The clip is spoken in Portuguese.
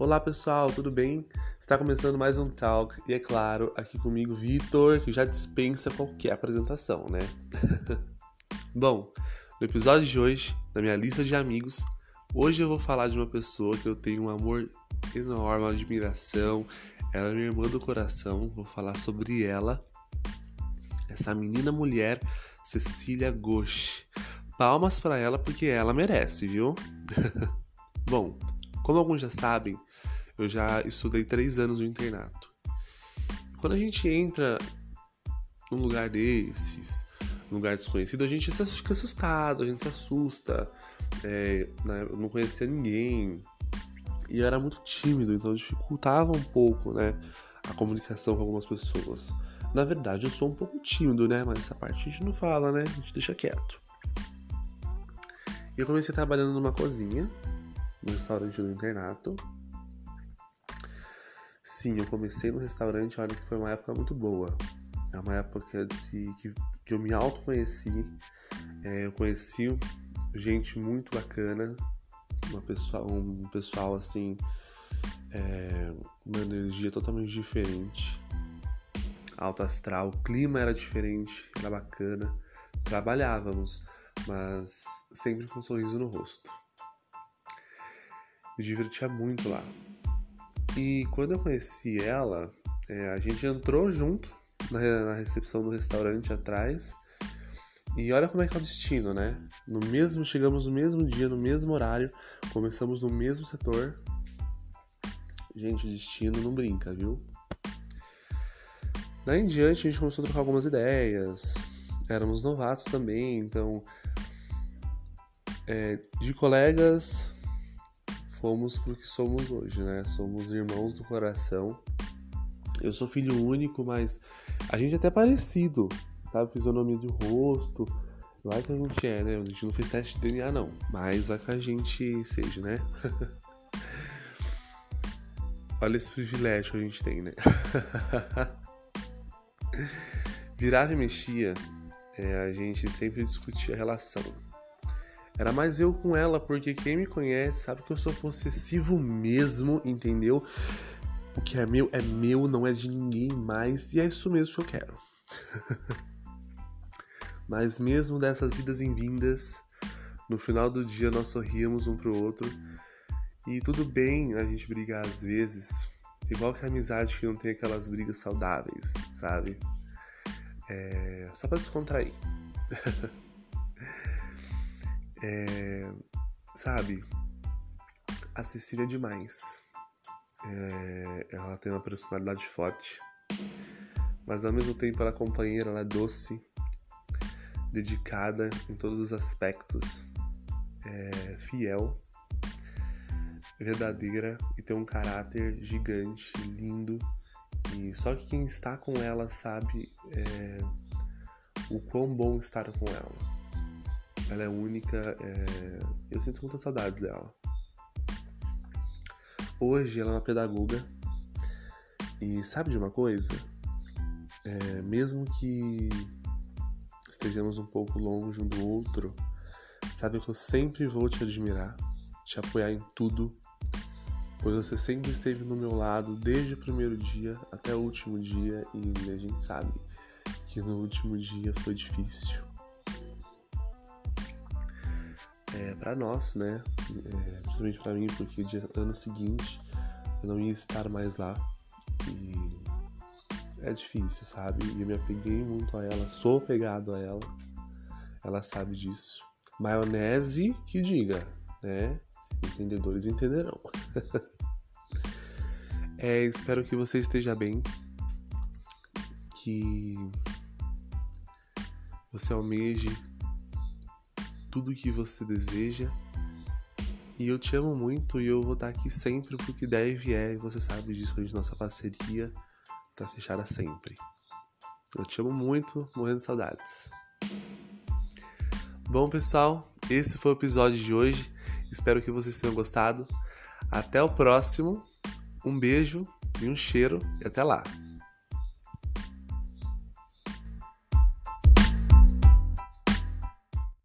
Olá pessoal, tudo bem? Está começando mais um Talk e é claro, aqui comigo Vitor, que já dispensa qualquer apresentação, né? Bom, no episódio de hoje, na minha lista de amigos, hoje eu vou falar de uma pessoa que eu tenho um amor enorme, uma admiração. Ela é minha irmã do coração, vou falar sobre ela. Essa menina mulher, Cecília Ghosh. Palmas para ela porque ela merece, viu? Bom, como alguns já sabem, eu já estudei três anos no internato. Quando a gente entra num lugar desses, num lugar desconhecido, a gente fica assustado, a gente se assusta. É, né, não conhecia ninguém. E eu era muito tímido, então dificultava um pouco, né? A comunicação com algumas pessoas. Na verdade, eu sou um pouco tímido, né? Mas essa parte a gente não fala, né? A gente deixa quieto. Eu comecei trabalhando numa cozinha, no restaurante do internato. Sim, eu comecei no restaurante, olha que foi uma época muito boa. É uma época de, que, que eu me autoconheci. É, eu conheci gente muito bacana, uma pessoa, um pessoal assim, é, uma energia totalmente diferente. Alto astral, o clima era diferente, era bacana. Trabalhávamos, mas sempre com um sorriso no rosto. Me divertia muito lá. E quando eu conheci ela, é, a gente entrou junto na, na, recepção do restaurante atrás. E olha como é que é o destino, né? No mesmo, chegamos no mesmo dia, no mesmo horário, começamos no mesmo setor. Gente, o destino não brinca, viu? Daí em diante a gente começou a trocar algumas ideias. Éramos novatos também, então é, de colegas fomos pro que somos hoje, né? Somos irmãos do coração. Eu sou filho único, mas a gente é até parecido, sabe? Fisionomia de rosto. Vai que a gente é, né? A gente não fez teste de DNA, não. Mas vai que a gente seja, né? Olha esse privilégio que a gente tem, né? Virava e mexia, é, a gente sempre discutia a relação era mais eu com ela, porque quem me conhece sabe que eu sou possessivo mesmo, entendeu? O que é meu é meu, não é de ninguém mais, e é isso mesmo que eu quero. Mas mesmo dessas idas e vindas, no final do dia nós sorríamos um pro outro. E tudo bem a gente brigar às vezes, igual que a amizade que não tem aquelas brigas saudáveis, sabe? É... Só pra descontrair. É, sabe, a Cecília é demais. É, ela tem uma personalidade forte, mas ao mesmo tempo ela é companheira, ela é doce, dedicada em todos os aspectos, é fiel, verdadeira e tem um caráter gigante, lindo. E só que quem está com ela sabe é, o quão bom estar com ela. Ela é única, é... eu sinto muita saudade dela. Hoje ela é uma pedagoga e sabe de uma coisa? É, mesmo que estejamos um pouco longe um do outro, sabe que eu sempre vou te admirar, te apoiar em tudo, pois você sempre esteve no meu lado desde o primeiro dia até o último dia e a gente sabe que no último dia foi difícil é, para nós, né? É, principalmente para mim, porque dia, ano seguinte eu não ia estar mais lá e é difícil, sabe? E eu me apeguei muito a ela, sou pegado a ela, ela sabe disso. Maionese que diga, né? Entendedores entenderão. é, espero que você esteja bem, que você almeje tudo que você deseja. E eu te amo muito e eu vou estar aqui sempre porque deve é, e você sabe disso, a nossa parceria tá fechada sempre. Eu te amo muito, morrendo de saudades. Bom, pessoal, esse foi o episódio de hoje. Espero que vocês tenham gostado. Até o próximo. Um beijo e um cheiro e até lá.